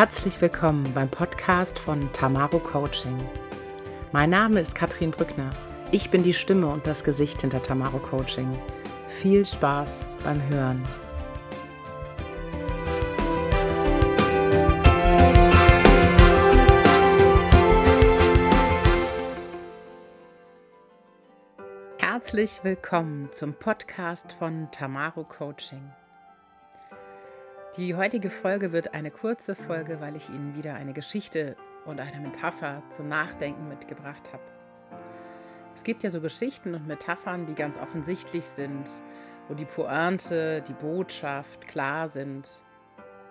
Herzlich willkommen beim Podcast von Tamaro Coaching. Mein Name ist Katrin Brückner. Ich bin die Stimme und das Gesicht hinter Tamaro Coaching. Viel Spaß beim Hören. Herzlich willkommen zum Podcast von Tamaro Coaching. Die heutige Folge wird eine kurze Folge, weil ich Ihnen wieder eine Geschichte und eine Metapher zum Nachdenken mitgebracht habe. Es gibt ja so Geschichten und Metaphern, die ganz offensichtlich sind, wo die Pointe, die Botschaft klar sind.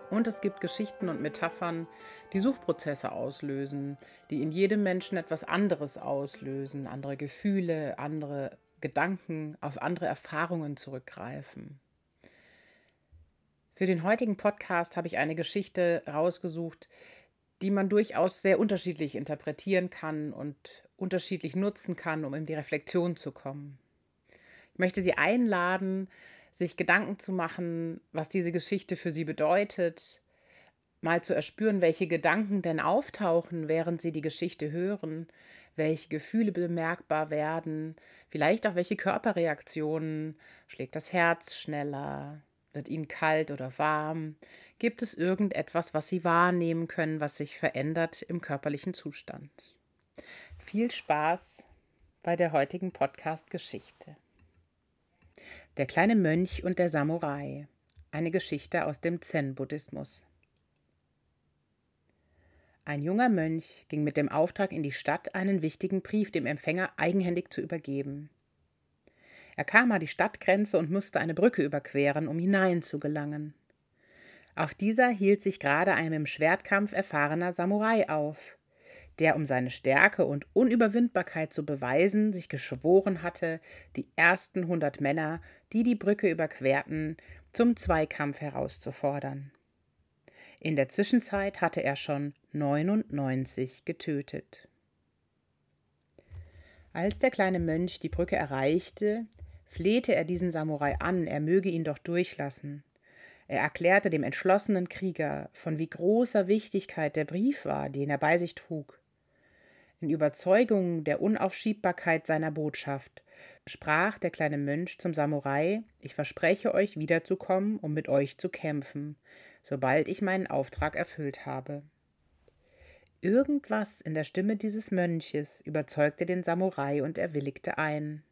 Und es gibt Geschichten und Metaphern, die Suchprozesse auslösen, die in jedem Menschen etwas anderes auslösen, andere Gefühle, andere Gedanken, auf andere Erfahrungen zurückgreifen. Für den heutigen Podcast habe ich eine Geschichte rausgesucht, die man durchaus sehr unterschiedlich interpretieren kann und unterschiedlich nutzen kann, um in die Reflexion zu kommen. Ich möchte Sie einladen, sich Gedanken zu machen, was diese Geschichte für Sie bedeutet, mal zu erspüren, welche Gedanken denn auftauchen, während Sie die Geschichte hören, welche Gefühle bemerkbar werden, vielleicht auch welche Körperreaktionen, schlägt das Herz schneller, wird Ihnen kalt oder warm? Gibt es irgendetwas, was Sie wahrnehmen können, was sich verändert im körperlichen Zustand? Viel Spaß bei der heutigen Podcast-Geschichte. Der kleine Mönch und der Samurai. Eine Geschichte aus dem Zen-Buddhismus. Ein junger Mönch ging mit dem Auftrag in die Stadt, einen wichtigen Brief dem Empfänger eigenhändig zu übergeben. Er kam an die Stadtgrenze und musste eine Brücke überqueren, um hinein zu gelangen. Auf dieser hielt sich gerade ein im Schwertkampf erfahrener Samurai auf, der, um seine Stärke und Unüberwindbarkeit zu beweisen, sich geschworen hatte, die ersten hundert Männer, die die Brücke überquerten, zum Zweikampf herauszufordern. In der Zwischenzeit hatte er schon 99 getötet. Als der kleine Mönch die Brücke erreichte, flehte er diesen Samurai an, er möge ihn doch durchlassen. Er erklärte dem entschlossenen Krieger, von wie großer Wichtigkeit der Brief war, den er bei sich trug. In Überzeugung der Unaufschiebbarkeit seiner Botschaft sprach der kleine Mönch zum Samurai Ich verspreche euch wiederzukommen, um mit euch zu kämpfen, sobald ich meinen Auftrag erfüllt habe. Irgendwas in der Stimme dieses Mönches überzeugte den Samurai und er willigte ein.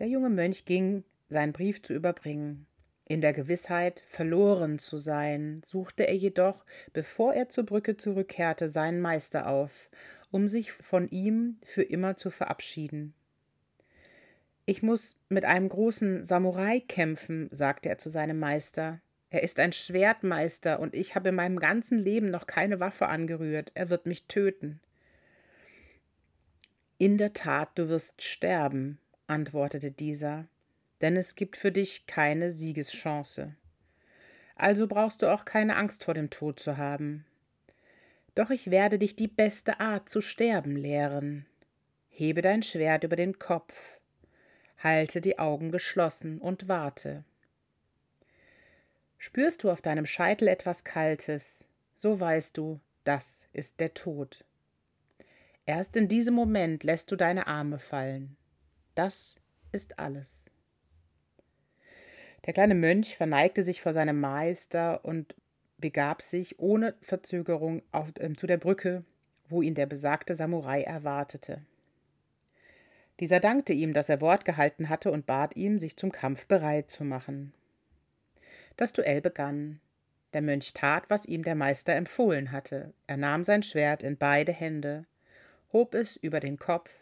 Der junge Mönch ging, seinen Brief zu überbringen. In der Gewissheit, verloren zu sein, suchte er jedoch, bevor er zur Brücke zurückkehrte, seinen Meister auf, um sich von ihm für immer zu verabschieden. Ich muss mit einem großen Samurai kämpfen, sagte er zu seinem Meister. Er ist ein Schwertmeister und ich habe in meinem ganzen Leben noch keine Waffe angerührt. Er wird mich töten. In der Tat, du wirst sterben, antwortete dieser, denn es gibt für dich keine Siegeschance. Also brauchst du auch keine Angst vor dem Tod zu haben. Doch ich werde dich die beste Art zu sterben lehren. Hebe dein Schwert über den Kopf, halte die Augen geschlossen und warte. Spürst du auf deinem Scheitel etwas Kaltes, so weißt du, das ist der Tod. Erst in diesem Moment lässt du deine Arme fallen. Das ist alles. Der kleine Mönch verneigte sich vor seinem Meister und begab sich ohne Verzögerung auf, äh, zu der Brücke, wo ihn der besagte Samurai erwartete. Dieser dankte ihm, dass er Wort gehalten hatte und bat ihm, sich zum Kampf bereit zu machen. Das Duell begann. Der Mönch tat, was ihm der Meister empfohlen hatte. Er nahm sein Schwert in beide Hände, hob es über den Kopf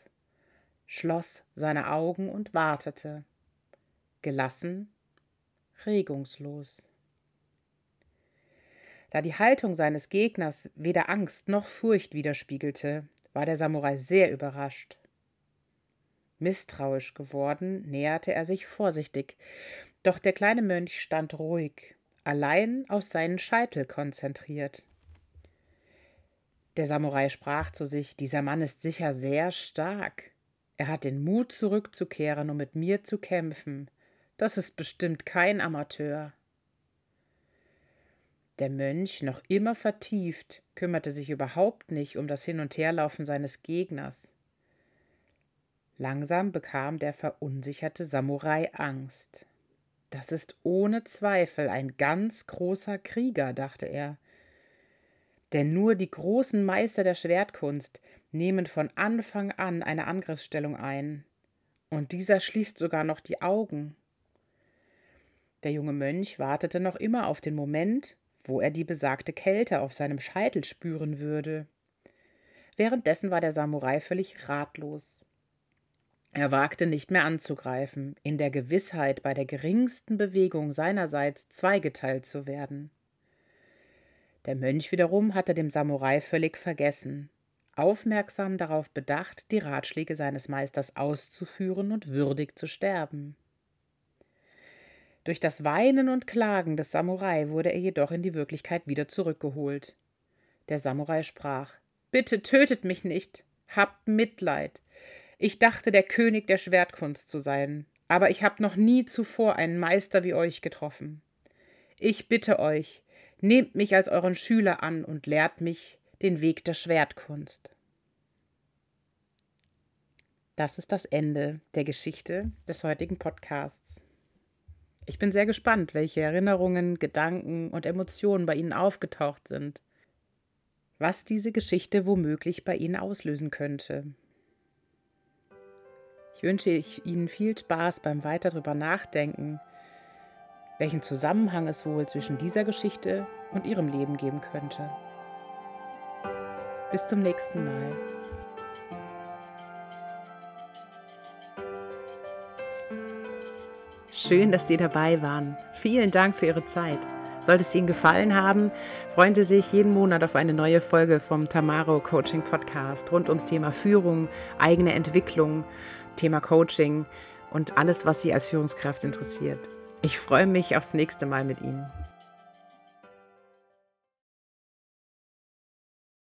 schloss seine Augen und wartete, gelassen, regungslos. Da die Haltung seines Gegners weder Angst noch Furcht widerspiegelte, war der Samurai sehr überrascht. Misstrauisch geworden, näherte er sich vorsichtig, doch der kleine Mönch stand ruhig, allein auf seinen Scheitel konzentriert. Der Samurai sprach zu sich, dieser Mann ist sicher sehr stark. Er hat den Mut, zurückzukehren, um mit mir zu kämpfen. Das ist bestimmt kein Amateur. Der Mönch, noch immer vertieft, kümmerte sich überhaupt nicht um das Hin- und Herlaufen seines Gegners. Langsam bekam der verunsicherte Samurai Angst. Das ist ohne Zweifel ein ganz großer Krieger, dachte er. Denn nur die großen Meister der Schwertkunst nehmen von Anfang an eine Angriffsstellung ein. Und dieser schließt sogar noch die Augen. Der junge Mönch wartete noch immer auf den Moment, wo er die besagte Kälte auf seinem Scheitel spüren würde. Währenddessen war der Samurai völlig ratlos. Er wagte nicht mehr anzugreifen, in der Gewissheit, bei der geringsten Bewegung seinerseits zweigeteilt zu werden. Der Mönch wiederum hatte dem Samurai völlig vergessen, aufmerksam darauf bedacht, die Ratschläge seines Meisters auszuführen und würdig zu sterben. Durch das Weinen und Klagen des Samurai wurde er jedoch in die Wirklichkeit wieder zurückgeholt. Der Samurai sprach Bitte tötet mich nicht, habt Mitleid, ich dachte, der König der Schwertkunst zu sein, aber ich habe noch nie zuvor einen Meister wie euch getroffen. Ich bitte euch, nehmt mich als euren Schüler an und lehrt mich den Weg der Schwertkunst. Das ist das Ende der Geschichte des heutigen Podcasts. Ich bin sehr gespannt, welche Erinnerungen, Gedanken und Emotionen bei Ihnen aufgetaucht sind, was diese Geschichte womöglich bei Ihnen auslösen könnte. Ich wünsche Ihnen viel Spaß beim weiter drüber nachdenken, welchen Zusammenhang es wohl zwischen dieser Geschichte und Ihrem Leben geben könnte. Bis zum nächsten Mal. Schön, dass Sie dabei waren. Vielen Dank für Ihre Zeit. Sollte es Ihnen gefallen haben, freuen Sie sich jeden Monat auf eine neue Folge vom Tamaro Coaching Podcast rund ums Thema Führung, eigene Entwicklung, Thema Coaching und alles, was Sie als Führungskraft interessiert. Ich freue mich aufs nächste Mal mit Ihnen.